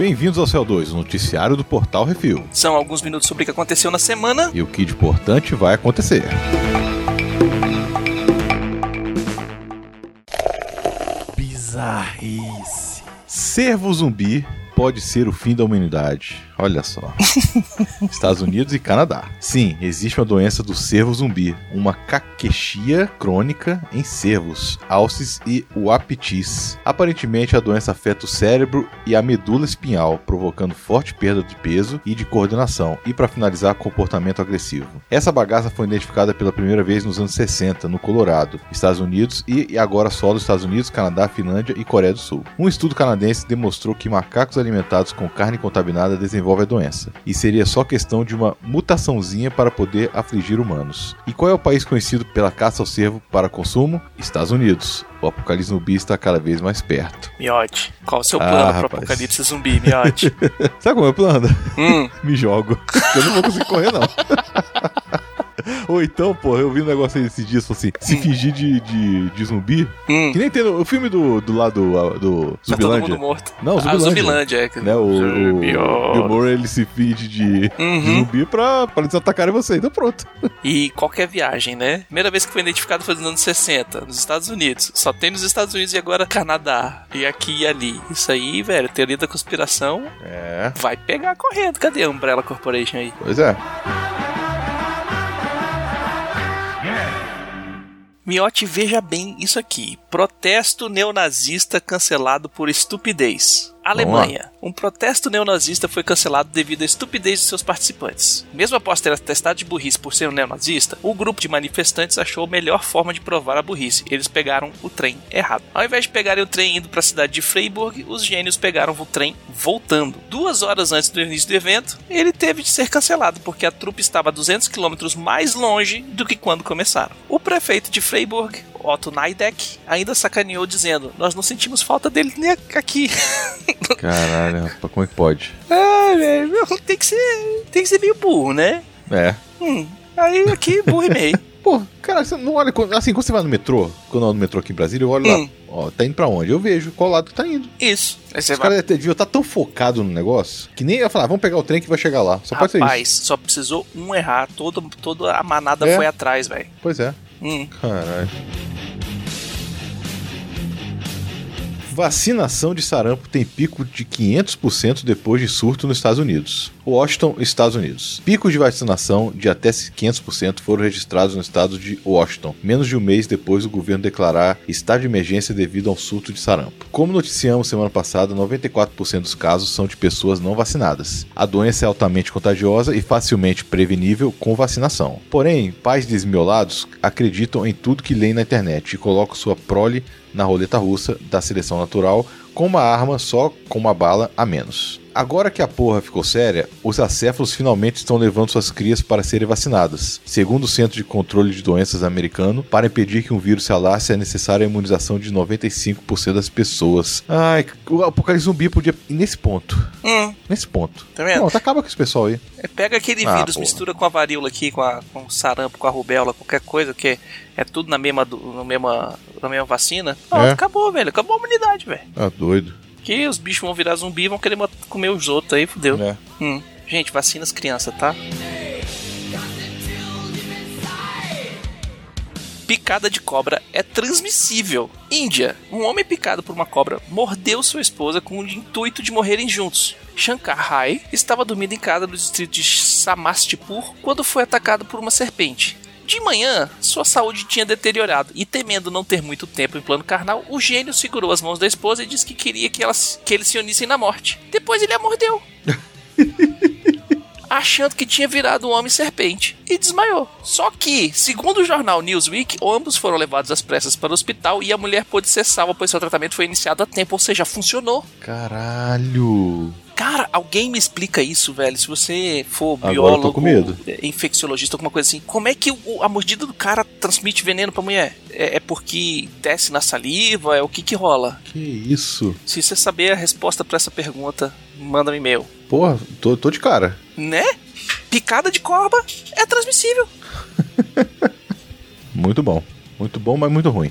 Bem-vindos ao Céu 2, o noticiário do Portal Refil. São alguns minutos sobre o que aconteceu na semana. E o que de importante vai acontecer. Bizarrice. Servo zumbi pode ser o fim da humanidade. Olha só. Estados Unidos e Canadá. Sim, existe uma doença do cervo zumbi, uma caquexia crônica em cervos, alces e uapitis. Aparentemente, a doença afeta o cérebro e a medula espinhal, provocando forte perda de peso e de coordenação, e para finalizar, comportamento agressivo. Essa bagaça foi identificada pela primeira vez nos anos 60, no Colorado, Estados Unidos e agora só nos Estados Unidos, Canadá, Finlândia e Coreia do Sul. Um estudo canadense demonstrou que macacos alimentados com carne contaminada desenvolvem desenvolve a doença, e seria só questão de uma mutaçãozinha para poder afligir humanos. E qual é o país conhecido pela caça ao cervo para consumo? Estados Unidos. O apocalipse zumbi está cada vez mais perto. Miote, qual o seu plano ah, para apocalipse zumbi, Miote? Sabe como é o plano? Hum. Me jogo. Eu não vou conseguir correr, não. Ou então, pô, eu vi um negócio aí esses dias, assim, se hum. fingir de, de, de zumbi. Hum. Que nem tem no, o filme do, do lado do, do Zumbilândia. Tá todo mundo morto. Não, Zumbilândia. Ah, Zumbilândia, é. Né, o, o, o Bill Murray, ele se finge de, uhum. de zumbi pra, pra eles atacarem você. Então pronto. E qualquer viagem, né? Primeira vez que foi identificado foi nos anos 60, nos Estados Unidos. Só tem nos Estados Unidos e agora Canadá. E aqui e ali. Isso aí, velho, teoria da conspiração. É. Vai pegar correndo. Cadê a Umbrella Corporation aí? Pois é. Miotti, veja bem isso aqui. Protesto neonazista cancelado por estupidez. Alemanha. Um protesto neonazista foi cancelado devido à estupidez de seus participantes. Mesmo após ter atestado de burrice por ser um neonazista, o grupo de manifestantes achou a melhor forma de provar a burrice. Eles pegaram o trem errado. Ao invés de pegarem o trem indo para a cidade de Freiburg, os gênios pegaram o trem voltando. Duas horas antes do início do evento, ele teve de ser cancelado porque a trupe estava a 200 km mais longe do que quando começaram. O prefeito de Freiburg Otto Neideck ainda sacaneou dizendo: Nós não sentimos falta dele nem aqui. Caralho, rapaz, como é que pode? Ah, velho, tem que ser. Tem que ser meio burro, né? É. Hum, aí aqui, burro e meio. Pô, cara, você não olha. Assim, quando você vai no metrô, quando eu ando no metrô aqui em Brasília, eu olho hum. lá. Ó, tá indo pra onde? Eu vejo qual lado que tá indo. Isso. Aí você Os vai... caras deviam estar tá tão focado no negócio que nem ia falar, vamos pegar o trem que vai chegar lá. Só Rapaz, pode ser isso. só precisou um errar. Todo, toda a manada é. foi atrás, velho. Pois é. Hum. Caralho. Vacinação de sarampo tem pico de 500% depois de surto nos Estados Unidos. Washington, Estados Unidos. Picos de vacinação de até 500% foram registrados no estado de Washington, menos de um mês depois do governo declarar estado de emergência devido a um surto de sarampo. Como noticiamos semana passada, 94% dos casos são de pessoas não vacinadas. A doença é altamente contagiosa e facilmente prevenível com vacinação. Porém, pais desmiolados acreditam em tudo que leem na internet e colocam sua prole na roleta russa da seleção natural com uma arma só com uma bala a menos. Agora que a porra ficou séria, os acéfalos finalmente estão levando suas crias para serem vacinadas. Segundo o Centro de Controle de Doenças americano, para impedir que um vírus se alasse é necessária a imunização de 95% das pessoas. Ai, o apocalipse zumbi podia nesse ponto. Hum. Nesse ponto. Tá vendo? Tá acaba com esse pessoal aí. É, pega aquele ah, vírus, porra. mistura com a varíola aqui, com, a, com o sarampo, com a rubéola, qualquer coisa, que é tudo na mesma, na mesma, na mesma vacina. É. acabou, velho. Acabou a humanidade, velho. Ah, doido. Que os bichos vão virar zumbi e vão querer comer os outros aí, fodeu. É. Hum. Gente, vacina as crianças, tá? Picada de cobra é transmissível. Índia. Um homem picado por uma cobra mordeu sua esposa com o intuito de morrerem juntos. Shankar Rai estava dormindo em casa no distrito de Samastipur quando foi atacado por uma serpente. De manhã, sua saúde tinha deteriorado e, temendo não ter muito tempo em plano carnal, o gênio segurou as mãos da esposa e disse que queria que, elas, que eles se unissem na morte. Depois ele a mordeu. achando que tinha virado um homem serpente e desmaiou. Só que, segundo o jornal Newsweek, ambos foram levados às pressas para o hospital e a mulher pôde ser salva, pois seu tratamento foi iniciado a tempo, ou seja, funcionou. Caralho! Cara, alguém me explica isso, velho. Se você for biólogo, infecciologista, alguma coisa assim, como é que o, a mordida do cara transmite veneno pra mulher? É, é, porque desce na saliva? É o que que rola? Que isso? Se você saber a resposta para essa pergunta, manda um e-mail. Porra, tô, tô de cara. Né? Picada de cobra é transmissível. muito bom. Muito bom, mas muito ruim.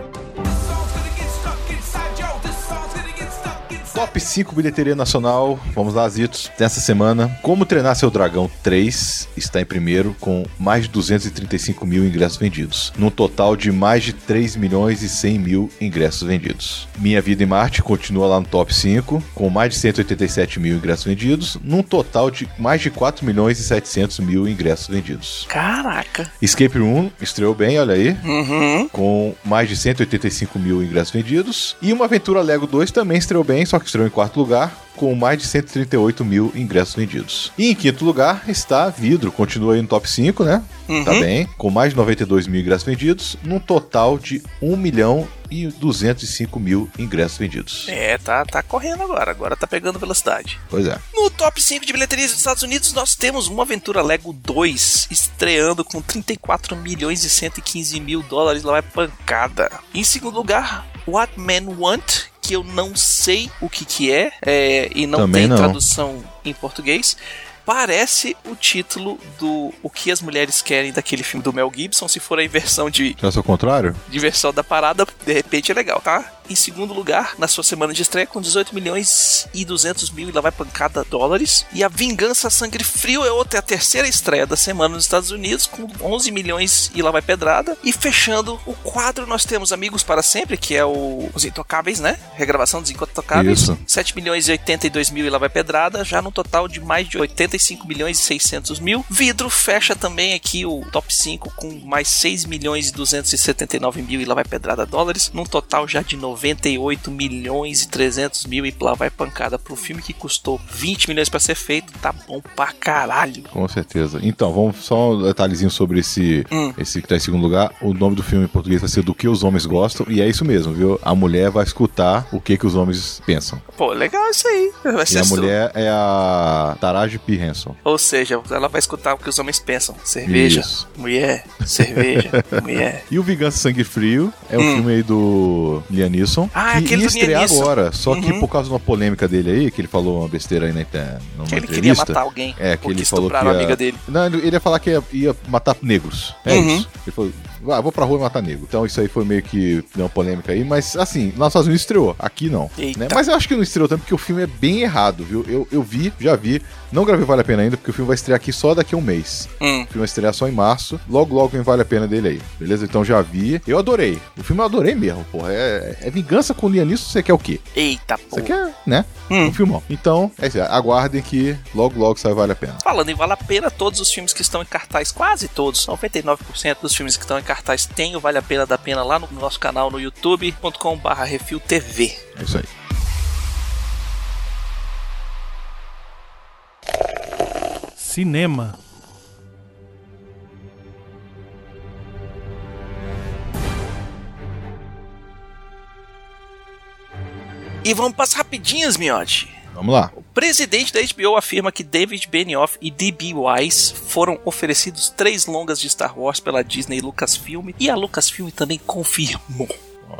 Top 5 bilheteria nacional. Vamos lá, Zitos. Nessa semana, Como Treinar Seu Dragão 3 está em primeiro com mais de 235 mil ingressos vendidos, num total de mais de 3 milhões e 100 mil ingressos vendidos. Minha Vida em Marte continua lá no top 5 com mais de 187 mil ingressos vendidos, num total de mais de 4 milhões e 700 mil ingressos vendidos. Caraca. Escape Room estreou bem, olha aí, Uhum. com mais de 185 mil ingressos vendidos. E uma Aventura Lego 2 também estreou bem, só que estreou em quarto lugar, com mais de 138 mil ingressos vendidos. E em quinto lugar está Vidro, continua aí no top 5, né? Uhum. Tá bem, com mais de 92 mil ingressos vendidos, num total de 1 milhão e 205 mil ingressos vendidos. É, tá, tá correndo agora. Agora tá pegando velocidade. Pois é. No top 5 de bilheterias dos Estados Unidos, nós temos uma aventura Lego 2 estreando com 34 milhões e 115 mil dólares. Lá vai pancada. Em segundo lugar, What Men Want, que eu não sei o que, que é, é, e não Também tem não. tradução em português. Parece o título do O que as mulheres querem daquele filme do Mel Gibson. Se for a inversão de Já ao contrário? diversão da parada, de repente é legal, tá? Em segundo lugar, na sua semana de estreia, com 18 milhões e 200 mil e lá vai pancada dólares. E a Vingança Sangue Frio é outra, é a terceira estreia da semana nos Estados Unidos, com 11 milhões e lá vai pedrada. E fechando o quadro, nós temos Amigos para Sempre, que é o Os Intocáveis, né? Regravação dos Intocáveis. Isso. 7 milhões e 82 mil e lá vai pedrada, já no total de mais de 85 milhões e 600 mil. Vidro fecha também aqui o top 5 com mais 6 milhões e 279 mil e lá vai pedrada dólares, num total já de 98 milhões e 300 mil e lá vai pancada pro filme que custou 20 milhões pra ser feito, tá bom pra caralho. Com certeza. Então, vamos só um detalhezinho sobre esse, Hum. esse que tá em segundo lugar. O nome do filme em português vai ser Do que os homens gostam. E é isso mesmo, viu? A mulher vai escutar o que, que os homens pensam. Pô, legal isso aí. Vai E ser a su- mulher é a Taraji P. Henson. Ou seja, ela vai escutar o que os homens pensam. Cerveja, Isso. mulher, cerveja, mulher. E o Vingança Sangue Frio é um Hum. filme aí do Liam Neeson. Ah, que aquele ia estrear agora. Só que Uhum. por causa de uma polêmica dele aí, que ele falou uma besteira aí na, inter- numa Que ele queria matar alguém. É, que ele falou que estupraram a ia... amiga dele. Não, ele ia falar que ia, ia matar negros. É Uhum. isso. Ele falou, ah, vou pra rua e matar negro. Então isso aí foi meio que deu uma polêmica aí, mas assim, lá nos Estados Unidos estreou. Aqui não. Né? Mas eu acho que não estreou tanto porque o filme é bem errado, viu? Eu, eu vi, já vi. Não gravei Vale a Pena ainda, porque o filme vai estrear aqui só daqui a um mês. Hum. O filme vai estrear só em março. Logo, logo vem Vale a Pena dele aí. Beleza? Então já vi. Eu adorei. O filme eu adorei mesmo, porra. É, é vingança com o Liam Neeson, você quer o quê? Eita, pô. Você quer, né? Hum. Um filmão. Então, é isso aí. Aguardem que logo, logo sai Vale a Pena. Falando em Vale a Pena, todos os filmes que estão em cartaz, quase todos, 99% dos filmes que estão em cartaz tem o Vale a Pena da Pena lá no nosso canal no youtube.com.br Refil TV. É isso aí. Cinema. E vamos para as rapidinhas, Miotti. Vamos lá. O presidente da HBO afirma que David Benioff e D.B. Wise foram oferecidos três longas de Star Wars pela Disney e Lucasfilm, e a Lucasfilm também confirmou.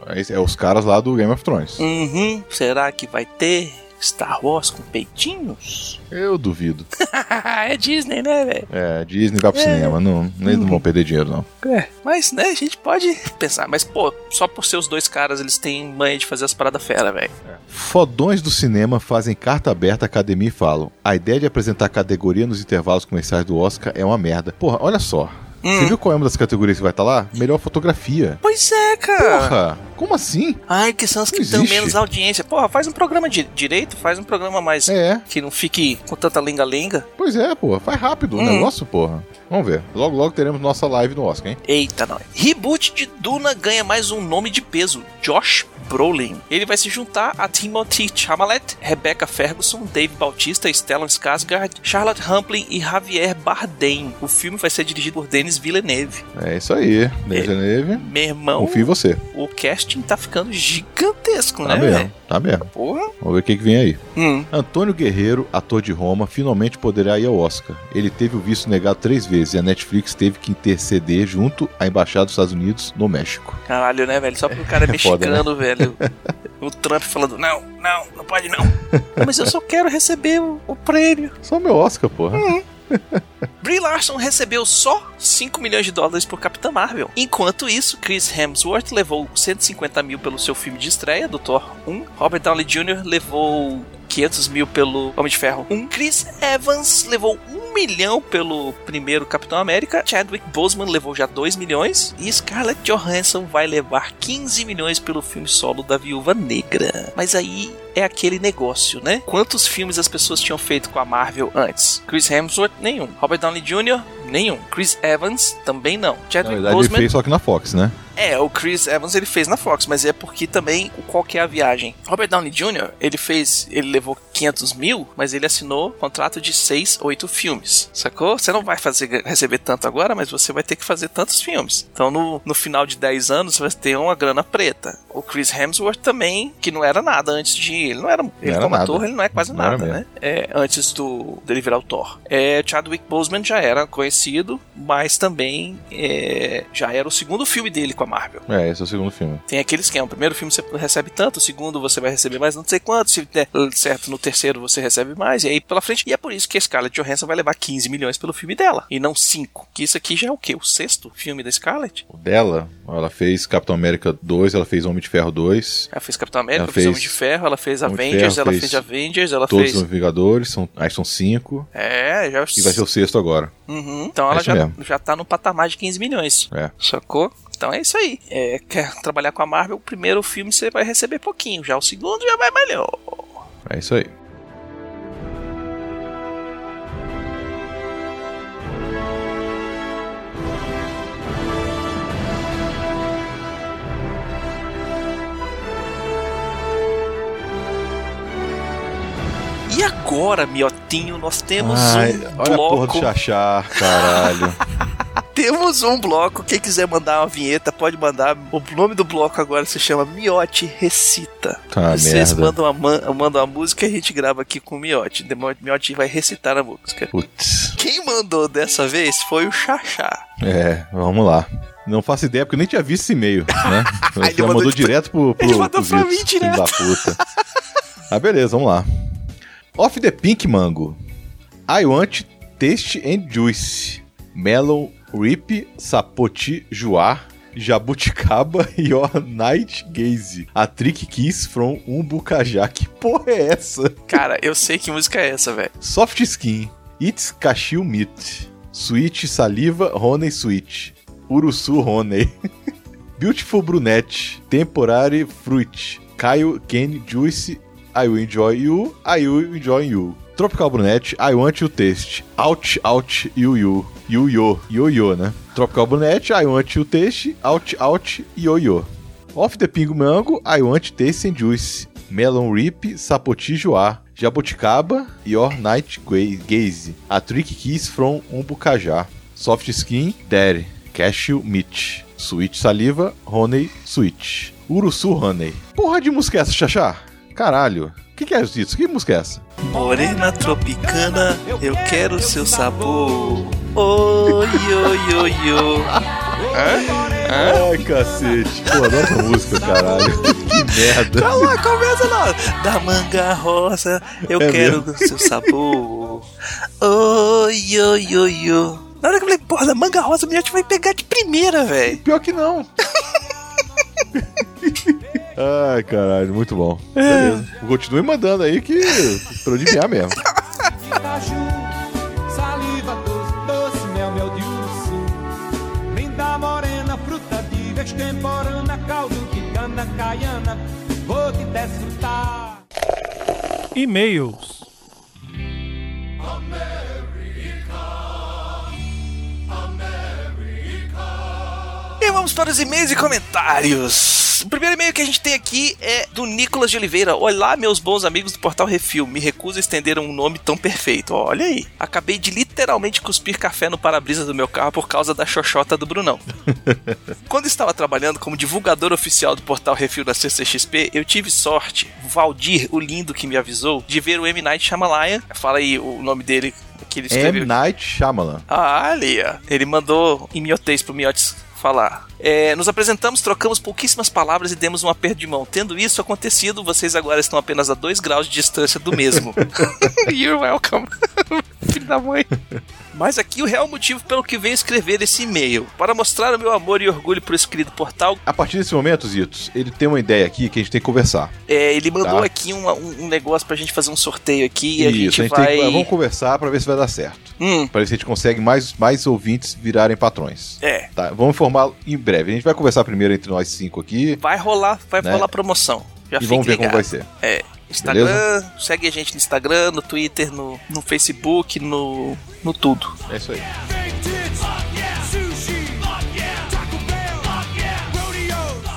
É, é os caras lá do Game of Thrones. Uhum, será que vai ter Star Wars com peitinhos? Eu duvido. é Disney, né, velho? É, Disney vai pro É. cinema. Não, eles não vão perder dinheiro, não. É, mas, né, a gente pode pensar, mas, pô, só por ser os dois caras, eles têm manha de fazer as paradas fera, velho. Fodões do cinema fazem carta aberta à academia e falam: a ideia de apresentar categoria nos intervalos comerciais do Oscar é uma merda. Porra, olha só. Hum. Você viu qual é uma das categorias que vai estar lá? Melhor fotografia. Pois é, cara. Porra, como assim? Ai, que são as que dão menos audiência. Porra, faz um programa de direito, faz um programa mais. É, Que não fique com tanta lenga-lenga. pois é, porra. Faz rápido o Hum. negócio, porra. Vamos ver. Logo, logo teremos nossa live no Oscar, hein? Eita, não. Reboot de Duna ganha mais um nome de peso: Josh Brolin. Ele vai se juntar a Timothy Chalamet, Rebecca Ferguson, Dave Bautista, Stellan Skarsgård, Charlotte Rampling e Javier Bardem. O filme vai ser dirigido por Denis Villeneuve. É isso aí. Denis Villeneuve, Meu irmão, confio em você. o casting tá ficando gigantesco, Tá né, mesmo, velho? tá mesmo. Porra. Vamos ver o que, que vem aí. Hum. Antônio Guerreiro, ator de Roma, finalmente poderá ir ao Oscar. Ele teve o visto negado três vezes e a Netflix teve que interceder junto à Embaixada dos Estados Unidos no México. Caralho, né, velho? Só porque o cara é É foda, mexicano, velho. O Trump falando, não, não, não pode não. Mas eu só quero receber o, o prêmio. Só meu Oscar, porra. Brie Larson recebeu só 5 milhões de dólares por Capitã Marvel. Enquanto isso, Chris Hemsworth levou 150 mil pelo seu filme de estreia, do Thor 1. Robert Downey Jr. levou 500 mil pelo Homem de Ferro 1. Chris Evans levou 1 milhão pelo primeiro Capitão América. Chadwick Boseman levou já 2 milhões. E Scarlett Johansson vai levar 15 milhões pelo filme solo da Viúva Negra. Mas aí é aquele negócio, né? Quantos filmes as pessoas tinham feito com a Marvel antes? Chris Hemsworth, nenhum. Robert Downey Jr., nenhum. Chris Evans, também não. Na Chadwick verdade, Boseman, ele fez só que na Fox, né? É, o Chris Evans ele fez na Fox, mas é porque também qual que é a viagem. Robert Downey Jr., ele fez, ele levou 500 mil, mas ele assinou contrato de 6, 8 filmes, sacou? Você não vai fazer, receber tanto agora, mas você vai ter que fazer tantos filmes. Então no, no final de 10 anos você vai ter uma grana preta. O Chris Hemsworth também, que não era nada antes de... Ele não era, ele era como nada. ator, ele não é quase Não nada, né? É, antes do dele virar o Thor. É, Chadwick Boseman já era conhecido, mas também é, já era o segundo filme dele com a Marvel. É, esse é o segundo filme. Tem aquele esquema. O primeiro filme você recebe tanto, o segundo você vai receber mais não sei quanto, se der certo no terceiro você recebe mais, e aí pela frente. E é por isso que a Scarlett Johansson vai levar 15 milhões pelo filme dela, e não 5. Que isso aqui já é o quê? O sexto filme da Scarlett? O dela, ela fez Capitão América 2, ela fez Homem de Ferro 2, Ela fez Capitão América, Ela fez Homem de Ferro, ela fez Homem Avengers, Ferro, ela fez fez Avengers, ela todos fez. os Vingadores, são, aí são cinco, É, já. e vai ser o sexto agora. Uhum. Então É ela isso já, mesmo. já tá no patamar de 15 milhões. É. Sacou? Então é isso aí. É, quer trabalhar com a Marvel, o primeiro filme você vai receber pouquinho, já o segundo já vai melhor. É isso aí. E agora, Miotinho, nós temos Ai, um olha a porra do bloco. Xaxá, caralho. Temos um bloco. Quem quiser mandar uma vinheta, pode mandar. O nome do bloco agora se chama Miote Recita. Tá, Vocês merda. mandam uma, man- mandam uma música e a gente grava aqui com o Miote. Demo- Miote vai recitar a música. Putz. Quem mandou dessa vez foi o Xaxá. É, vamos lá. Não faço ideia, porque eu nem tinha visto esse e-mail, né? Ele mandou, mandou direto pro, pro, Ele mandou pro pra Vitor, mim direto. da puta. ah, beleza, vamos lá. Off the Pink Mango. I want taste and juice. Melon, rip, sapoti, joar, jabuticaba e your night gaze. A trick kiss from umbucajá. Que porra é essa? Cara, eu sei que música é essa, velho. Soft skin. It's cashew meat. Sweet saliva honey sweet. Urusu honey. Beautiful brunette. Temporary fruit. Kyle can juice. I will enjoy you. I will enjoy you. Tropical brunette. I want you taste. Out, out, you, you. You, yo. Yo, yo, né? Tropical brunette. I want you taste. Out, out, yo, yo. Off the Pingo Mango, I Want Taste and Juice, Melon Rip, Sapoti Joá, Jabuticaba, Your Night Ga- Gaze, A Trick Kiss from Umbucajá, Soft Skin, Daddy, Cashew Meat, Sweet Saliva, Honey Sweet, Urusu Honey. Porra de música é essa, Xaxá? Caralho. O que, que é isso? Que música é essa? Morena tropicana, eu quero seu sabor. Oi, oi, oi, oi. Ai, cacete. Pô, adoro essa música, caralho. que merda. Calma, começa lá. Da manga rosa, eu É quero seu sabor. Oi, oi, oi, oi. Na hora que eu falei, porra, da manga rosa, o Miotti vai pegar de primeira, velho. Pior que não. Ai, caralho, muito bom. Beleza. Continue mandando aí que pra adivinhar mesmo. de caju, saliva doce, doce, mel, mel de urso. Linda morena, fruta de extemporânea, caldo de cana caiana, vou te desfrutar. E-mails. E vamos para os e-mails e comentários. O primeiro e-mail que a gente tem aqui é do Nicolas de Oliveira. Olá, meus bons amigos do Portal Refil. Me recuso a estender um nome tão perfeito. Olha aí. Acabei de literalmente cuspir café no para-brisa do meu carro por causa da xoxota do Brunão. Quando estava trabalhando como divulgador oficial do Portal Refil da CCXP, eu tive sorte, Valdir, o lindo que me avisou, de ver o M. Night Shyamalan. Fala aí o nome dele que ele escreveu. M. Night Shyamalan. Ah, ali, ó. Ele mandou em miotês pro Miotes falar. É, nos apresentamos, trocamos pouquíssimas palavras e demos um aperto de mão. Tendo isso acontecido, vocês agora estão apenas a 2 graus de distância do mesmo. You're welcome. filho da mãe. Mas aqui o real motivo pelo que venho escrever esse e-mail. Para mostrar o meu amor e orgulho por esse querido portal. A partir desse momento, Zitos, ele tem uma ideia aqui que a gente tem que conversar. É, ele mandou Tá. aqui um, um- um negócio pra gente fazer um sorteio aqui e a Isso, gente, a gente vai. tem que, vamos conversar pra ver se vai dar certo. Hum, Pra ver se a gente consegue mais, mais ouvintes virarem patrões. é. Tá, vamos informar em breve. A gente vai conversar primeiro entre nós cinco aqui Vai rolar, vai Né? rolar promoção. Já e vamos ver ligado. como vai ser. É. Instagram, segue a gente no Instagram, no Twitter, no, no Facebook, no, no tudo. É isso aí.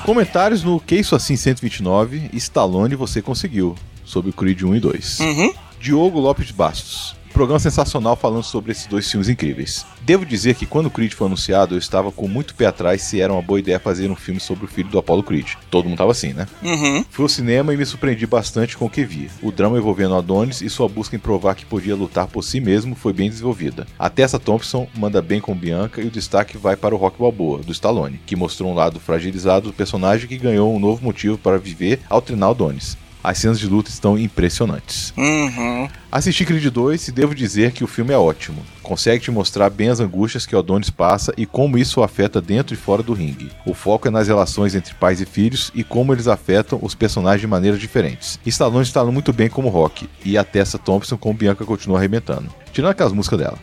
Comentários no Que Isso Assim 129, Stallone você conseguiu, sobre o Creed 1 e 2. Uhum. Diogo Lopes Bastos. Programa sensacional falando sobre esses dois filmes incríveis. Devo dizer que quando o Creed foi anunciado, eu estava com muito pé atrás se era uma boa ideia fazer um filme sobre o filho do Apollo Creed. Todo mundo tava assim, né? Uhum. Fui ao cinema e me surpreendi bastante com o que vi. O drama envolvendo Adonis e sua busca em provar que podia lutar por si mesmo foi bem desenvolvida. A Tessa Thompson manda bem com Bianca e o destaque vai para o Rock Balboa, do Stallone, que mostrou um lado fragilizado do personagem que ganhou um novo motivo para viver ao treinar Adonis. As cenas de luta estão impressionantes. Uhum. Assisti Creed 2 e devo dizer que o filme é ótimo. Consegue te mostrar bem as angústias que Adonis passa e como isso o afeta dentro e fora do ringue. O foco é nas relações entre pais e filhos e como eles afetam os personagens de maneiras diferentes. Stallone está muito bem como Rock e a Tessa Thompson como Bianca continua arrebentando. Tirando aquelas músicas dela.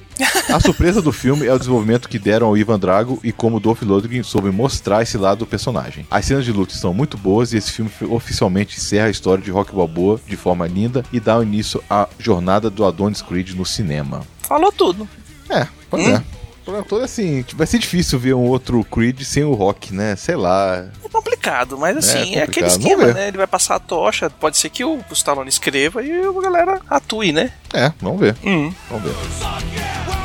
A surpresa do filme é o desenvolvimento que deram ao Ivan Drago e como Dolph Lundgren soube mostrar esse lado do personagem. As cenas de luta são muito boas e esse filme oficialmente encerra a história de Rock Balboa de forma linda e dá início à jornada do Adonis Creed no cinema. Falou tudo. É, pois é. O problema todo é assim, vai ser difícil ver um outro Creed sem o Rock, né? Sei lá. É complicado, mas assim, é, complicado. aquele esquema, né? Ele vai passar a tocha, pode ser que o, o Stallone escreva e a galera atue, né? É, vamos ver. Hum. Vamos ver.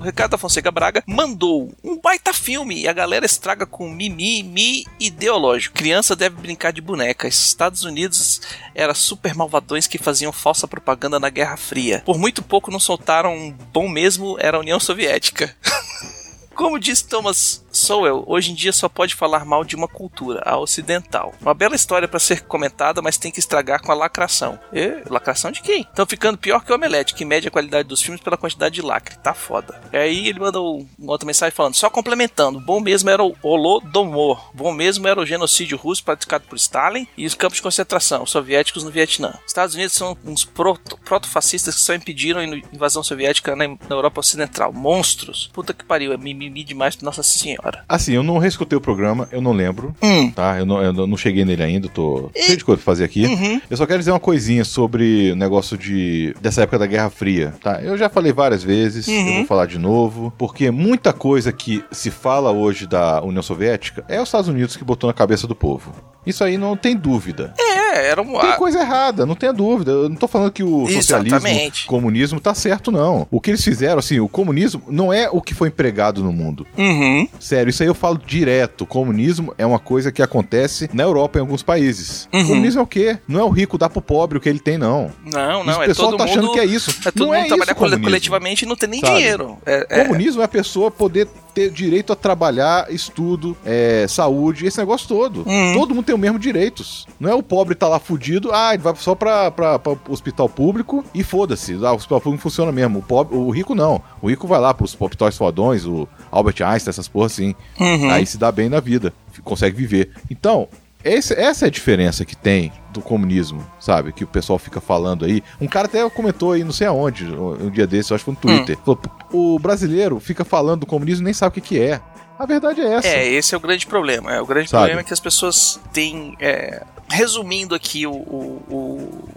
O Ricardo Fonseca Braga mandou um baita filme e a galera estraga com mimi ideológico. Criança deve brincar de boneca. Estados Unidos era super malvadões que faziam falsa propaganda na Guerra Fria. Por muito pouco não soltaram um bom mesmo, era a União Soviética. Como diz Thomas Sowell, hoje em dia só pode falar mal de uma cultura, a ocidental. Uma bela história para ser comentada, mas tem que estragar com a lacração. E, lacração de quem? Estão ficando pior que o Omelete, que mede a qualidade dos filmes pela quantidade de lacre. Tá foda. E aí ele manda um- uma outra mensagem falando: só complementando, bom mesmo era o Holodomor, bom mesmo era o genocídio russo praticado por Stalin e os campos de concentração soviéticos no Vietnã. Estados Unidos são uns proto- proto-fascistas que só impediram a invasão soviética na, Europa Ocidental. Monstros. Puta que pariu, é mimimi demais Nossa Senhora. Assim, eu não reescutei o programa, eu não lembro, Hum. tá? Eu não, eu não cheguei nele ainda, tô cheio de coisa pra fazer aqui. Uhum. Eu só quero dizer uma coisinha sobre o negócio de dessa época da Guerra Fria, tá? Eu já falei várias vezes, eu Uhum. vou falar de novo, porque muita coisa que se fala hoje da União Soviética é os Estados Unidos que botou na cabeça do povo. Isso aí não tem dúvida. É, era um. Tem coisa errada, não tenha dúvida. Eu não tô falando que o socialismo, Exatamente. comunismo tá certo, não. O que eles fizeram, assim, o comunismo não é o que foi empregado no mundo. Uhum. Sério, isso aí eu falo direto. O comunismo é uma coisa que acontece na Europa em alguns países. Uhum. O comunismo é o quê? Não é o rico dar pro pobre o que ele tem, não. Não, não, Isso é o pessoal todo tá mundo. achando que é isso. É todo não mundo é trabalhar isso, coletivamente e não ter nem Sabe? dinheiro. É, é- Comunismo é a pessoa poder ter direito a trabalhar, estudo, é, saúde, esse negócio todo. Uhum. Todo mundo tem os mesmos direitos. Não é o pobre tá lá fudido, ah, ele vai só pra, pra, pra hospital público e foda-se. Ah, o hospital público funciona mesmo. O, pobre, o rico não. O rico vai lá pros hospitais fodões, o Albert Einstein, essas porra assim. Uhum. Aí se dá bem na vida, consegue viver. Então, esse- essa é a diferença que tem do comunismo, sabe? Que o pessoal fica falando aí. Um cara até comentou aí, não sei aonde, um dia desse, eu acho que foi no Twitter. Hum. Falou, o brasileiro fica falando do comunismo e nem sabe o que, que é. A verdade é essa. É, esse é o grande problema. É, o grande Sabe? problema é que as pessoas têm. é, resumindo aqui o, o, o,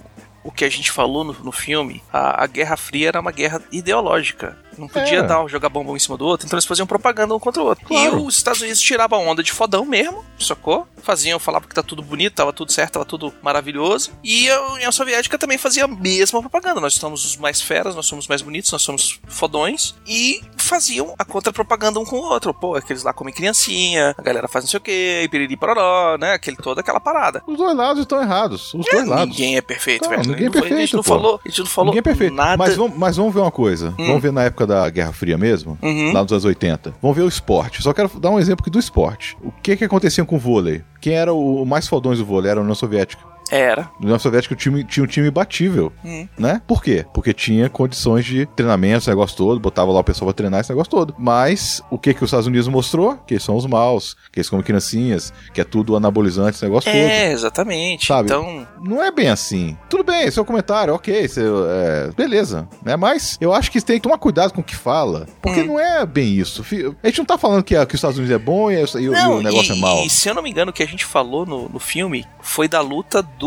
o que a gente falou no, no filme, a, a Guerra Fria era uma guerra ideológica. Não podia É. dar, jogar bomba um em cima do outro, então eles faziam propaganda um contra o outro. Claro. E os Estados Unidos tiravam a onda de fodão mesmo, sacou? Faziam, falavam que tá tudo bonito, tava tudo certo, tava tudo maravilhoso. E a União Soviética também fazia a mesma propaganda. Nós somos os mais feras, nós somos mais bonitos, nós somos fodões. E faziam a contrapropaganda um com o outro. Pô, aqueles lá comem criancinha, a galera faz não sei o quê, piriri pororó, né? Aquele, toda aquela parada. Os dois lados estão errados. Os dois lados. Ninguém é perfeito, Não, velho. Ninguém é foi- A gente perfeito, não pô. falou, a gente não falou Ninguém é perfeito. nada. Mas vamos, mas vamos ver uma coisa. Vamos ver na época da Guerra Fria mesmo, Uhum. lá nos anos 80. Vamos ver o esporte. Só quero dar um exemplo aqui do esporte. O que que acontecia com o vôlei? Quem era o mais fodões do vôlei? Era a União Soviética. Era. Na União Soviética o time, tinha um time imbatível, Hum. né? Por quê? Porque tinha condições de treinamento, esse negócio todo, botava lá o pessoal pra treinar esse negócio todo. Mas o que que os Estados Unidos mostrou? Que eles são os maus, que eles comem criancinhas, que é tudo anabolizante, esse negócio todo. É, exatamente. Sabe? Então, Não é bem assim. Tudo bem, seu comentário, ok, seu, é, beleza. Né? Mas eu acho que tem que tomar cuidado com o que fala. Porque Hum. não é bem isso. A gente não tá falando que, a- que os Estados Unidos é bom e, e o- e Não, o negócio e, é mau. E se eu não me engano, o que a gente falou no, no filme foi da luta do,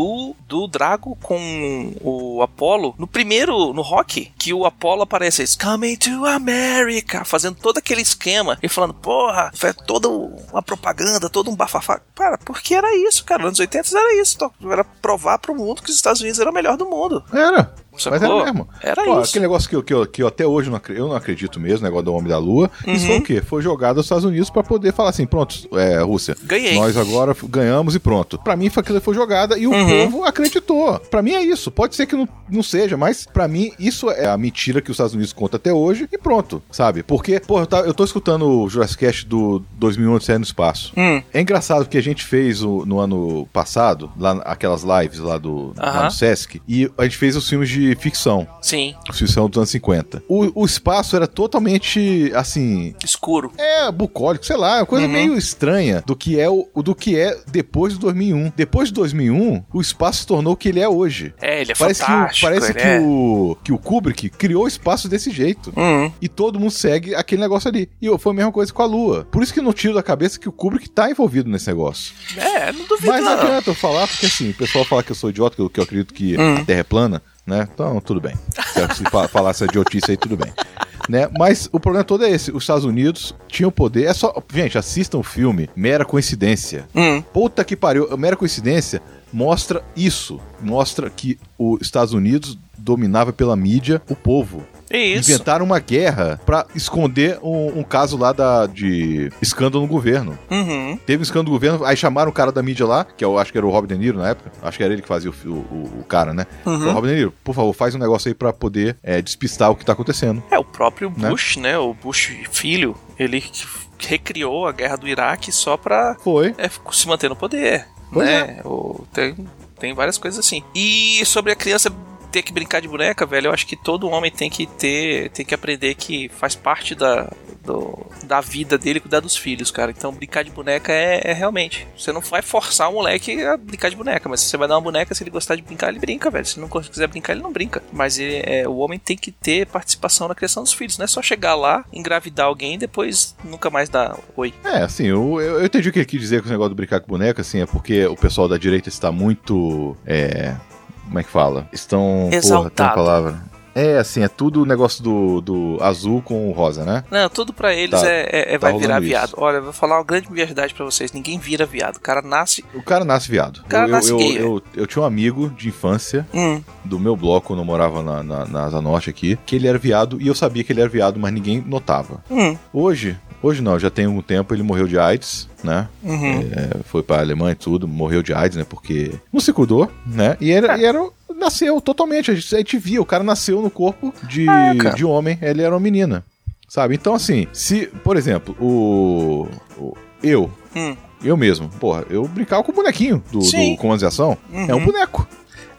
do Drago com o Apollo no primeiro, no rock, que o Apollo aparece, It's coming to America, fazendo todo aquele esquema e falando, porra, foi toda uma propaganda, todo um bafafá. Cara, porque era isso, cara. Nos anos 80 era isso. to- Era provar pro mundo que os Estados Unidos eram o melhor do mundo. Era. Sacou? Mas era mesmo. Era Pô, isso. Aquele negócio que, eu- que, eu, que eu até hoje não, eu não acredito mesmo, negócio do Homem da Lua. Isso Uhum. foi o quê? Foi jogado aos Estados Unidos pra poder falar assim: pronto, é, Rússia, Ganhei. nós agora ganhamos e pronto. Pra mim foi aquilo que foi jogada e o Uhum. povo acreditou. Pra mim é isso. Pode ser que não, não seja, mas pra mim isso é a mentira que os Estados Unidos conta até hoje e pronto, sabe? Porque, pô, eu, tá- eu tô escutando o Jurassic Cast do 2001 Odisseia no Espaço. Hum. É engraçado porque a gente fez o- no ano passado, lá aquelas lives lá do lá Aham. no Sesc, e a gente fez os filmes de ficção. Sim, são dos anos 50. O, o espaço era totalmente, assim, escuro. é bucólico, sei lá, é uma coisa Uhum. meio estranha do que é o do que é depois de 2001. Depois de 2001, o espaço se tornou o que ele é hoje. É, ele é parece que, o, fantástico. parece que, é... o, que o Kubrick criou o espaço desse jeito. Hum. E todo mundo segue aquele negócio ali. E foi a mesma coisa com a Lua. Por isso que não tiro da cabeça que o Kubrick tá envolvido nesse negócio. É, não duvido Mas não não. adianta eu falar, porque assim, o pessoal fala que eu sou idiota, que eu, que eu acredito que Hum. a Terra é plana, né? Então, tudo bem. Se se fa- falar essa idiotice aí, tudo bem. Né? Mas o problema todo é esse. Os Estados Unidos tinham poder. É só. Gente, assistam o filme Mera Coincidência. Hum. Puta que pariu. Mera Coincidência mostra isso. Mostra que os Estados Unidos dominava pela mídia o povo. É isso. Inventaram uma guerra pra esconder um, um caso lá da, de escândalo no governo. Uhum. Teve um escândalo do governo, aí chamaram o cara da mídia lá, que eu acho que era o Robert De Niro na época. Acho que era ele que fazia o, o, o- o cara, né? Uhum. Falou, Robert De Niro, por favor, faz um negócio aí pra poder é, despistar o que tá acontecendo. É, o próprio Né? Bush, né? O Bush filho, ele recriou a guerra do Iraque só pra Foi. é, se manter no poder. Pois né? O- tem, tem várias coisas assim. E sobre a criança ter que brincar de boneca, velho, eu acho que todo homem tem que ter, tem que aprender que faz parte da, do- da vida dele cuidar dos filhos, cara. Então brincar de boneca é, é realmente. Você não vai forçar o moleque a brincar de boneca, mas se você vai dar uma boneca, se ele gostar de brincar, ele brinca, velho. Se não quiser brincar, ele não brinca. Mas ele- é, o homem tem que ter participação na criação dos filhos. Não é só chegar lá, engravidar alguém e depois nunca mais dar oi. É, assim, eu, eu, eu entendi o que ele quis dizer com o negócio do brincar com boneca, assim, é porque o pessoal da direita está muito. É. Como é que fala? Estão. Porra, tem Exaltado. palavra. É, assim, é tudo o negócio do, do azul com o rosa, né? Não, tudo pra eles Tá- é, é- é tá vai virar viado. isso. Olha, eu vou falar uma grande verdade pra vocês: ninguém vira viado. O cara nasce. O cara nasce viado. cara eu, nasce eu, gay, eu, eu, eu tinha um amigo de infância Hum, do meu bloco, quando eu morava na, na, na Asa Norte aqui, que ele era viado e eu sabia que ele era viado, mas ninguém notava. hum, Hoje, hoje não, já tem um tempo, ele morreu de AIDS, né? uhum. É, foi pra Alemanha e tudo, morreu de AIDS, né? Porque não se cuidou, né? E era, e era nasceu totalmente, a gente, a gente via, o cara nasceu no corpo de, É, cara. de homem, ele era uma menina. Sabe? Então, assim, se, por exemplo, o. o- eu, Hum. eu mesmo, porra, eu brincava com o bonequinho do, Sim. do de Ação. É um Uhum. boneco.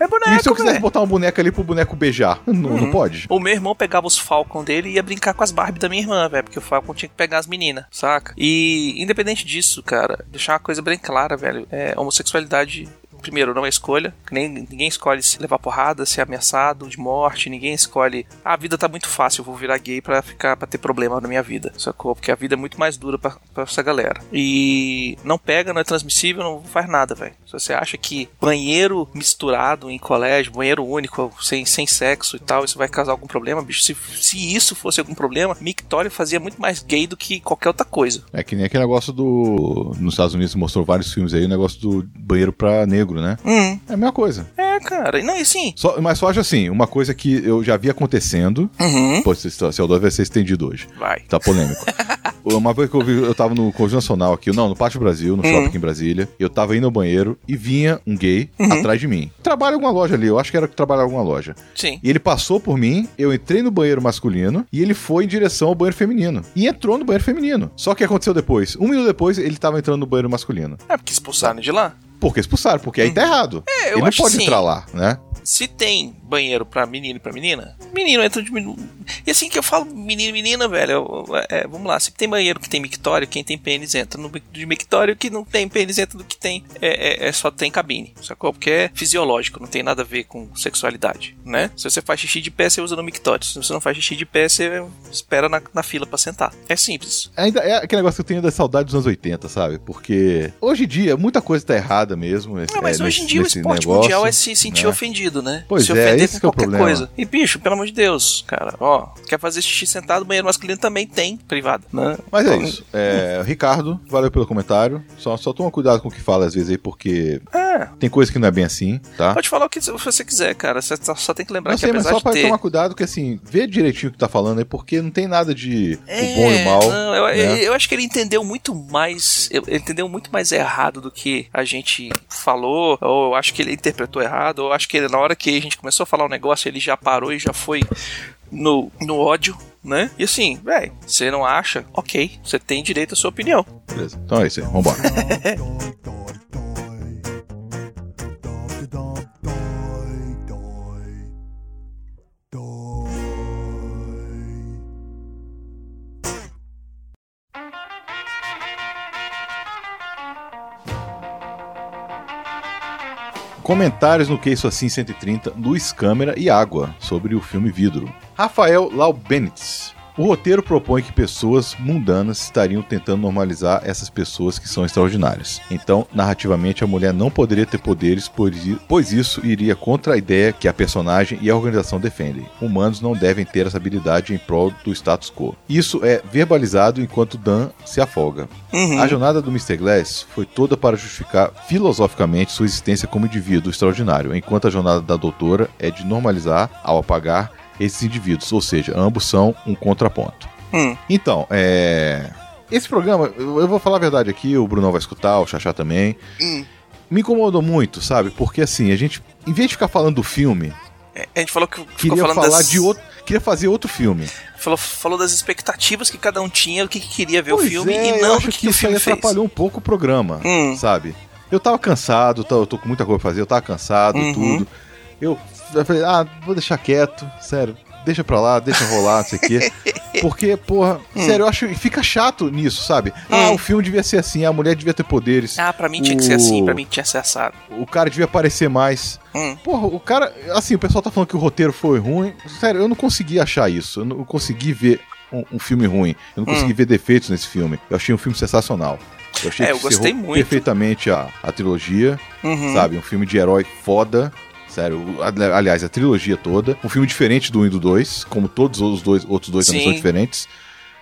É boneco, e se eu quisesse velho. botar uma boneca ali pro boneco beijar, não, não Uhum. pode? O meu irmão pegava os Falcon dele e ia brincar com as Barbie da minha irmã, velho. Porque o Falcon tinha que pegar as meninas, saca? E, independente disso, cara, deixar uma coisa bem clara, velho. É, homossexualidade, primeiro, não é escolha. Nem, ninguém escolhe se levar porrada, ser ameaçado de morte. Ninguém escolhe. "Ah, a vida tá muito fácil, eu vou virar gay pra ficar pra ter problema na minha vida, sacou? Porque a vida é muito mais dura pra, pra essa galera. E não pega, não é transmissível, não faz nada, velho. Se você acha que banheiro misturado em colégio, banheiro único, sem, sem sexo e tal, isso vai causar algum problema, bicho? Se, se isso fosse algum problema, Mictório fazia muito mais gay do que qualquer outra coisa. É que nem aquele negócio do. Nos Estados Unidos mostrou vários filmes aí, o negócio do banheiro pra negro. Negro, né? Hum. É a mesma coisa. É, cara. Não, e. Só, mas só acho assim, uma coisa que eu já vi acontecendo. Uhum. Pô, esse, esse Eldorado vai ser estendido hoje. Vai. Tá polêmico. Uma vez que eu vi, eu tava no Conjunto Nacional aqui, não, no Pátio Brasil, no shopping aqui em Brasília. Eu tava indo ao banheiro e vinha um gay atrás de mim. Trabalha em alguma loja ali, eu acho que era que trabalhava em alguma loja. Sim. E ele passou por mim, eu entrei no banheiro masculino e ele foi em direção ao banheiro feminino. E entrou no banheiro feminino. Só que o que aconteceu depois? Um minuto depois, ele tava entrando no banheiro masculino. É porque expulsaram de lá. Porque expulsaram, porque aí tá errado. É, eu ele não pode sim. entrar lá, né? Se tem banheiro pra menino e pra menina, menino entra de menino. E assim que eu falo menino e menina, velho, eu- é, vamos lá, se tem banheiro que tem mictório, quem tem pênis entra no de mictório, que não tem pênis entra no que tem, é, é- é só tem cabine, sacou? Porque é fisiológico, não tem nada a ver com sexualidade, né? Se você faz xixi de pé, você usa no mictório. Se você não faz xixi de pé, você espera na, na fila pra sentar. É simples. Ainda é aquele negócio que eu tenho da saudade dos anos 80, sabe? Porque hoje em dia muita coisa tá errada mesmo. Não, mas é, hoje em dia o esporte negócio, mundial é se sentir né? ofendido, né? Pois se é, ofender esse que é o problema. coisa. E, bicho, pelo amor de Deus, cara, ó, quer fazer xixi sentado, banheiro masculino também tem privado, né? Mas é Então, isso. É, Ricardo, valeu pelo comentário. Só, só toma cuidado com o que fala às vezes aí, porque É, tem coisa que não é bem assim, tá? pode falar o que você quiser, cara. Você só- tem que lembrar Não que sei, mas só de pra ter... tomar cuidado, que assim, vê direitinho o que tá falando aí, porque não tem nada de É, o bom e o mal. não, eu, né? eu acho que ele entendeu muito mais. Ele entendeu muito mais errado do que a gente falou. Ou eu acho que ele interpretou errado. Ou eu acho que ele, na hora que a gente começou a falar um negócio, ele já parou e já foi no, no ódio, né? E assim, velho, você não acha? Ok, você tem direito à sua opinião. Beleza. Então é isso aí, vambora. Comentários no Que Isso Assim 130, luz, câmera e água sobre o filme Vidro. Rafael Laubenitz. O roteiro propõe que pessoas mundanas estariam tentando normalizar essas pessoas que são extraordinárias. Então, narrativamente, a mulher não poderia ter poderes, pois isso iria contra a ideia que a personagem e a organização defendem. Humanos não devem ter essa habilidade em prol do status quo. Isso é verbalizado enquanto Dan se afoga. Uhum. A jornada do Mr. Glass foi toda para justificar filosoficamente sua existência como indivíduo extraordinário, enquanto a jornada da doutora é de normalizar, ao apagar, esses indivíduos, ou seja, ambos são um contraponto. Hum. Então, é. Esse programa, eu eu vou falar a verdade aqui, o Brunão vai escutar, o Xaxá também. Hum. Me incomodou muito, sabe? Porque assim, a gente, em vez de ficar falando do filme, É, A gente falou que queria falar das, de outro. Queria fazer outro filme. Falou, falou das expectativas que cada um tinha, o que, que queria ver Pois o filme é, e eu não acho do que, que, o isso aí filme fez. atrapalhou um pouco o programa, Hum. sabe? Eu tava cansado, eu tô com muita coisa pra fazer, eu tava cansado Uhum. tudo. Eu, eu falei, ah, vou deixar quieto, sério, deixa pra lá, deixa rolar, não sei o quê. Porque, porra, sério, eu acho que fica chato nisso, sabe? Ah, Hum. o filme devia ser assim, a mulher devia ter poderes, Ah, pra mim tinha que ser assim, pra mim tinha que ser assado. o cara devia aparecer mais. Hum. Porra, o cara, assim, o pessoal tá falando que o roteiro foi ruim. Sério, eu não consegui achar isso. Eu não consegui ver um, um filme ruim. Eu não Hum. consegui ver defeitos nesse filme. Eu achei um filme sensacional. Eu achei É, que eu gostei encerrou muito. perfeitamente a, a trilogia, Uhum. sabe? Um filme de herói foda. Sério, aliás, a trilogia toda. Um filme diferente do 1 e do 2, como todos os dois, outros dois também Sim. são diferentes.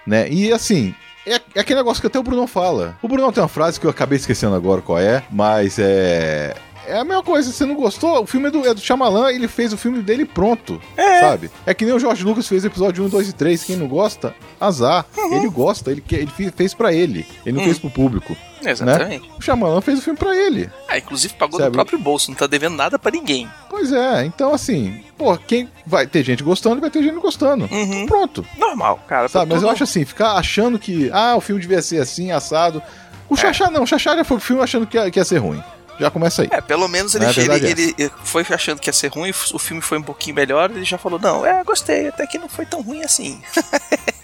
Né? E assim, é, é aquele negócio que até o Brunão fala. O Brunão tem uma frase que eu acabei esquecendo agora qual é, mas é. É a mesma coisa, você não gostou? O filme é do, é do Shyamalan, ele fez o filme dele pronto, É. sabe? É que nem o George Lucas fez o episódio 1, 2 e 3. Quem não gosta, azar. Ele gosta, ele, ele fe- fez pra ele. Ele não Hum. fez pro público. Exatamente. O Shyamalan fez o filme pra ele. Ah, inclusive pagou Sabe? do próprio bolso, não tá devendo nada pra ninguém. Pois é, então assim, pô, quem vai ter gente gostando, vai ter gente gostando. Uhum. Pronto. Normal, cara. Sabe, mas eu acho assim, ficar achando que, ah, o filme devia ser assim, assado. O Xaxá não, o Xaxá já foi pro filme achando que ia, que ia ser ruim. Já começa aí. É, pelo menos ele, É, ele, ele foi achando que ia ser ruim, o filme foi um pouquinho melhor, ele já falou, não, é, gostei, até que não foi tão ruim assim.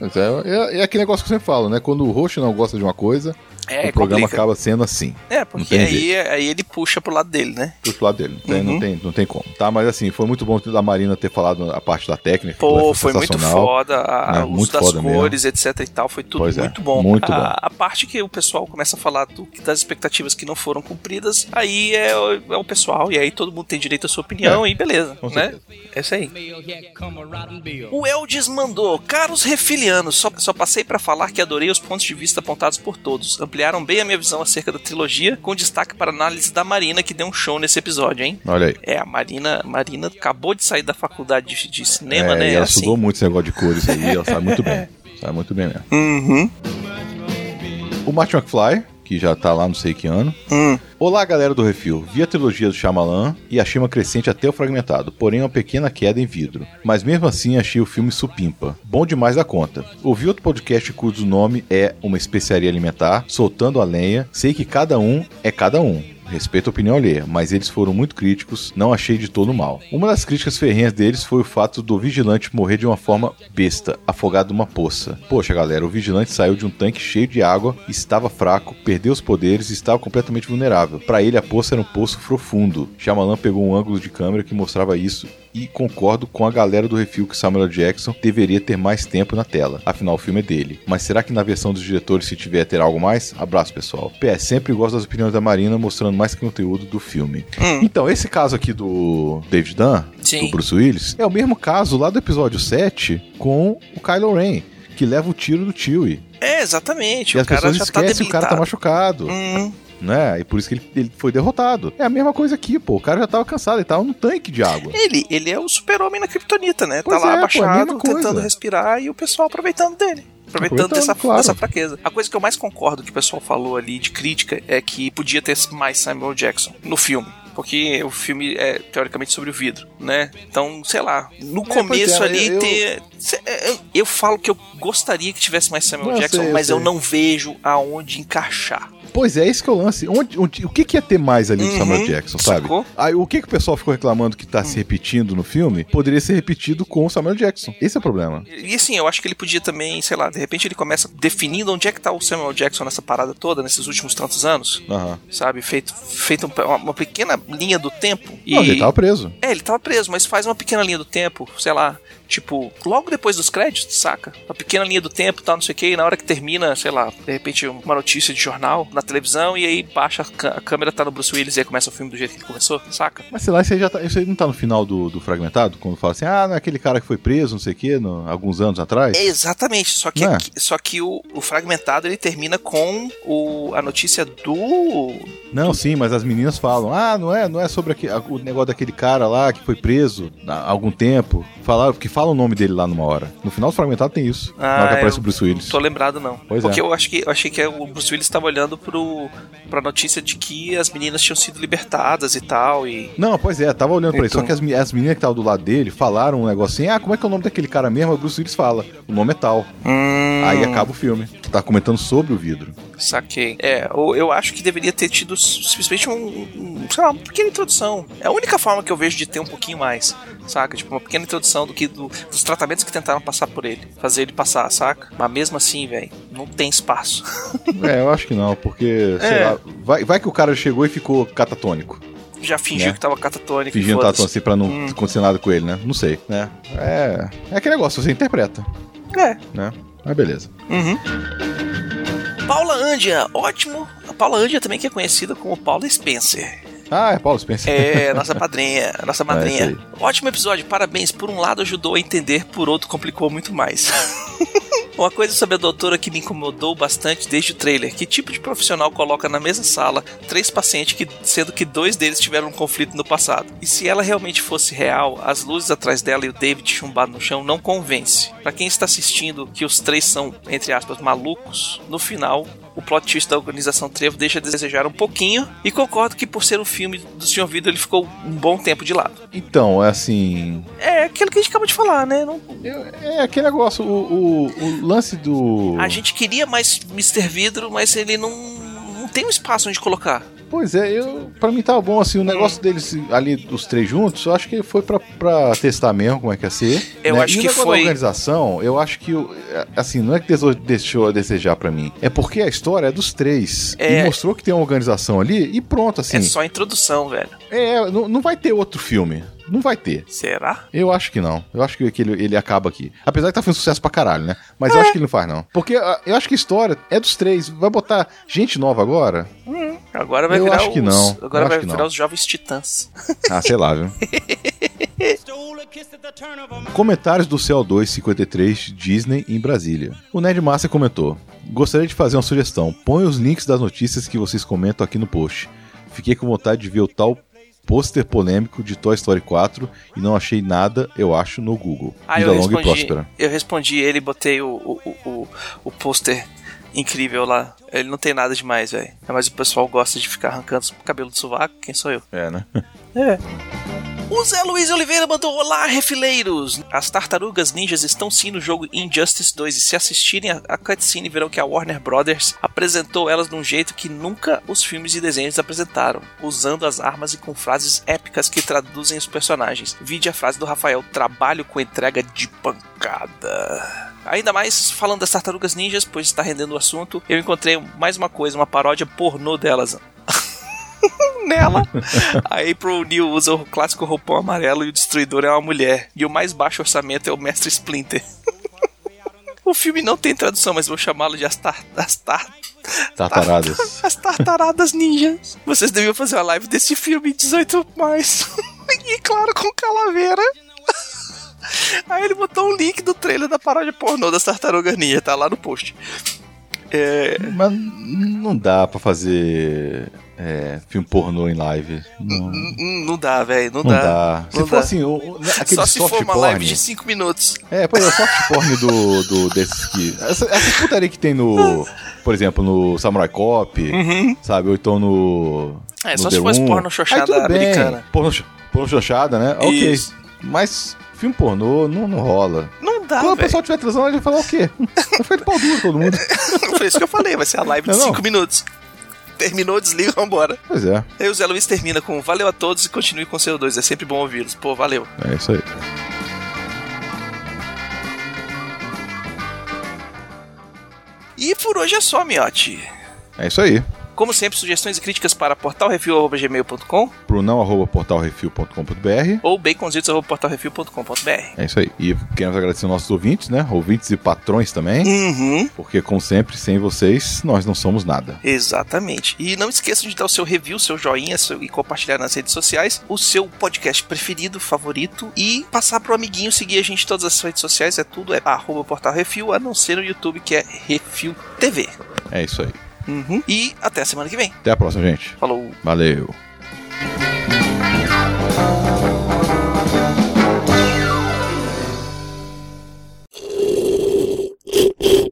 Mas é, é, é aquele negócio que eu sempre falo, né? Quando o host não gosta de uma coisa, É, o programa complica. acaba sendo assim. É, porque aí, aí ele puxa pro lado dele, né? Pro lado dele. Não tem, Uhum. não, tem, não tem como. Tá, mas assim, foi muito bom da Marina ter falado a parte da técnica. Pô, foi foi muito foda, a- né? o uso das foda mesmo. cores, etc e tal, foi tudo Pois é, muito bom. muito a, bom. a parte que o pessoal começa a falar do- das expectativas que não foram cumpridas, aí é, o- é o pessoal, e aí todo mundo tem direito à sua opinião, É, e beleza, né? É isso aí. O Eldes mandou, caros só, só passei pra falar que adorei os pontos de vista apontados por todos, ampliaram bem a minha visão acerca da trilogia, com destaque para a análise da Marina, que deu um show nesse episódio, hein? Olha aí. É, a Marina, Marina acabou de sair da faculdade de, de cinema, é, né? e ela assim. estudou muito esse negócio de cores aí, ela sabe muito bem. Sabe muito bem mesmo. Uhum. O Martin McFly, que já tá lá não sei que ano. Hum. Olá, galera do Refil. Vi a trilogia do Shyamalan e achei uma crescente até o fragmentado, porém uma pequena queda em vidro. Mas mesmo assim achei o filme supimpa. Bom demais da conta. Ouvi outro podcast cujo nome é Uma Especiaria Alimentar, soltando a lenha. Sei que cada um é cada um. Respeito a opinião alheia, mas eles foram muito críticos, não achei de todo mal. Uma das críticas ferrenhas deles foi o fato do vigilante morrer de uma forma besta, afogado numa poça. Poxa, galera, o vigilante saiu de um tanque cheio de água, estava fraco, perdeu os poderes e estava completamente vulnerável. Para ele, a poça era um poço profundo. Shyamalan pegou um ângulo de câmera que mostrava isso e concordo com a galera do refil que Samuel Jackson deveria ter mais tempo na tela. Afinal, o filme é dele. Mas será que na versão dos diretores, se tiver, ter algo mais? Abraço, pessoal. PS, sempre gosto das opiniões da Marina, mostrando mais conteúdo do filme. Então, esse caso aqui do David Dunn, Sim. do Bruce Willis, é o mesmo caso lá do episódio 7 com o Kylo Ren, que leva o tiro do Chewie. É, exatamente. E o as cara pessoas já tá esquecem, o cara tá machucado. Hum, Né? E por isso que ele, ele foi derrotado. É a mesma coisa aqui, pô. O cara já tava cansado, ele tava num tanque de água. ele, ele é o super-homem na Kryptonita, né? Pois tá lá é, pô, a abaixado, coisa. tentando respirar e o pessoal aproveitando dele. Aproveitando, dessa, claro. dessa fraqueza. A coisa que eu mais concordo que o pessoal falou ali de crítica é que podia ter mais Samuel Jackson no filme. Porque o filme é teoricamente sobre o vidro, né? Então, sei lá, no pois começo é, ali eu- ter. cê- Eu, eu falo que eu gostaria que tivesse mais Samuel Não, Jackson, sei, mas eu não vejo aonde encaixar. Pois é, esse que é o lance. Onde, onde- o que, que ia ter mais ali do Uhum, Samuel Jackson, sabe? sacou? Aí, o que, que o pessoal ficou reclamando que tá se repetindo no filme, poderia ser repetido com o Samuel Jackson. Esse é o problema. E assim, eu acho que ele podia também, sei lá, de repente ele começa definindo onde é que tá o Samuel Jackson nessa parada toda, nesses últimos tantos anos, Aham. sabe? Feito, feito um- uma, uma pequena linha do tempo. E... Não, ele tava preso. É, ele tava preso, mas faz uma pequena linha do tempo, sei lá, tipo, logo depois dos créditos, saca? Uma pequena linha do tempo tal, não sei o que, e na hora que termina, sei lá, de repente uma notícia de jornal na televisão, e aí baixa a, câmera, tá no Bruce Willis e aí começa o filme do jeito que ele começou, saca? Mas sei lá, isso aí, já tá, isso aí não tá no final do, do fragmentado? Quando fala assim, ah, não é aquele cara que foi preso, não sei o no- alguns anos atrás? É, exatamente, só que, é? só que o, o fragmentado ele termina com o, a notícia do. Não, sim, mas as meninas falam, ah, não é, não é sobre aque- o negócio daquele cara lá que foi preso há algum tempo. Falaram, porque fala o nome dele lá numa hora. No final do fragmentado tem isso. na hora que aparece eu o Bruce Willis. Não tô lembrado, não. Pois Porque é. eu, acho que, eu achei que o Bruce Willis estava olhando pro, pra notícia de que as meninas tinham sido libertadas e tal. E. Não, pois é, tava olhando pra isso. Só Então. que as, as meninas que estavam do lado dele falaram um negocinho, ah, como é que é o nome daquele cara mesmo? O Bruce Willis fala, o nome é tal. Hum, Aí acaba o filme. Tá comentando sobre o vidro. Saquei. É, eu, eu acho que deveria ter tido simplesmente um, um, sei lá, uma pequena introdução. É a única forma que eu vejo de ter um pouquinho mais, saca? Tipo, uma pequena introdução do que do- dos tratamentos que tentaram passar por ele. Fazer ele passar, saca? Mas mesmo assim, velho, não tem espaço. É, eu acho que não, porque, sei É. lá, vai, vai que o cara chegou e ficou catatônico. Já fingiu Né? que tava catatônico. Foda-se. tatuagem assim pra não Hum. acontecer nada com ele, né? Não sei, né? É. É aquele negócio, você interpreta, É. né? Mas beleza. Uhum. Paula Andia, ótimo. A Paula Andia também que é conhecida como Paula Spencer. Ah, é Paulo Spencer. É, nossa padrinha, nossa madrinha. É Ótimo episódio, parabéns. Por um lado ajudou a entender, por outro complicou muito mais. Uma coisa sobre a doutora que me incomodou bastante desde o trailer: que tipo de profissional coloca na mesma sala três pacientes, que, sendo que dois deles tiveram um conflito no passado? E se ela realmente fosse real, as luzes atrás dela e o David chumbado no chão não convence. Pra quem está assistindo que os três são, entre aspas, malucos, no final o plot twist da organização Trevo deixa a desejar um pouquinho e concordo que por ser um filme do Sr. Vidro ele ficou um bom tempo de lado. Então, é assim. É aquilo que a gente acabou de falar, né? Não- eu- é aquele negócio, o, o, o lance do. a gente queria mais Mr. Vidro, mas ele não, não tem um espaço onde colocar. Pois é, eu, pra mim tava bom, assim, o negócio deles ali, os três juntos, eu acho que foi pra, pra testar mesmo como é que ia ser. Eu né? acho e que foi- organização, eu acho que, é, assim, não é que deixou, a desejar pra mim, é porque a história é dos três. É. E mostrou que tem uma organização ali e pronto, assim. É só a introdução, velho. É, não, não vai ter outro filme. Não vai ter. Será? Eu acho que não. Eu acho que, que ele, ele acaba aqui. Apesar que tá fazendo sucesso pra caralho, né? Mas eu acho que ele não faz, não. Porque ah, eu acho que a história é dos três. Vai botar gente nova agora? Agora vai Eu virar acho que os, não. Agora Eu vai acho que virar não. os jovens titãs. Ah, sei lá, viu? Comentários do CO253 Disney em Brasília. O Ned Master comentou: Gostaria de fazer uma sugestão. Põe os links das notícias que vocês comentam aqui no post. Fiquei com vontade de ver o tal pôster polêmico de Toy Story 4 e não achei nada, eu acho, no Google. Ah, Vida eu longa e próspera. eu respondi ele e botei o, o, o, o, o pôster incrível lá. Ele não tem nada demais, velho. Mas o pessoal gosta de ficar arrancando o cabelo do sovaco, quem sou eu? É, né? É. O Zé Luiz Oliveira mandou Olá, refileiros! As tartarugas ninjas estão sim no jogo Injustice 2 e se assistirem a, cutscene verão que a Warner Brothers apresentou elas de um jeito que nunca os filmes e desenhos apresentaram, usando as armas e com frases épicas que traduzem os personagens. Vide a frase do Rafael, trabalho com entrega de pancada. Ainda mais falando das tartarugas ninjas, pois está rendendo o assunto, eu encontrei mais uma coisa, uma paródia pornô delas. Nela, a April O'Neil usa o clássico roupão amarelo e o destruidor é uma mulher. E o mais baixo orçamento é o Mestre Splinter. o filme não tem tradução, mas vou chamá-lo de As, tar as, tar Tartaradas. as Tartaradas Ninjas. Vocês deviam fazer uma live desse filme 18 mais. e claro, com calaveira. Aí ele botou um link do trailer da paródia pornô das Tartarugas Ninja, tá lá no post. É, Mas não dá pra fazer é, filme pornô em live. Não, Não dá, velho. Não, não dá. dá. Se Não for dá. assim, o, o- aquele Só se for uma porn. live de 5 minutos. É, pois é, o soft porn do, do desses que. Essa, essa putaria que tem no. Por exemplo, no Samurai Cop, sabe? Ou então no. Uhum. É, no só The se fosse porno xoxada Aí americana. Porno, porno xoxada, né? Ok. Isso. Mas filme pornô não, não rola. Não dá, Quando o velho. pessoal estiver transando, ele vai falar o quê? Vai ficar de pau duro todo mundo. Foi isso que eu falei, vai ser a live de Não, não. 5 minutos. Terminou, desliga, vambora. Pois é, Aí o Zé Luiz termina com valeu a todos e continue com o CO2. É sempre bom ouvi-los. Pô, valeu. é isso aí. E por hoje é só, miote. É isso aí. Como sempre, sugestões e críticas para portalrefil.gmail.com Pro não arroba portalrefil.com.br. ou baconzitos.portalrefil.com.br. É isso aí. E queremos agradecer aos nossos ouvintes, né? Ouvintes e patrões também. Uhum. Porque, como sempre, sem vocês, nós não somos nada. Exatamente. E não esqueçam de dar o seu review, seu joinha seu- e compartilhar nas redes sociais o seu podcast preferido, favorito e passar pro amiguinho seguir a gente em todas as redes sociais. É tudo, é arroba portal Refil, a não ser no YouTube que é Refil TV. É isso aí. Uhum. E até a semana que vem. Até a próxima, gente. Falou. Valeu.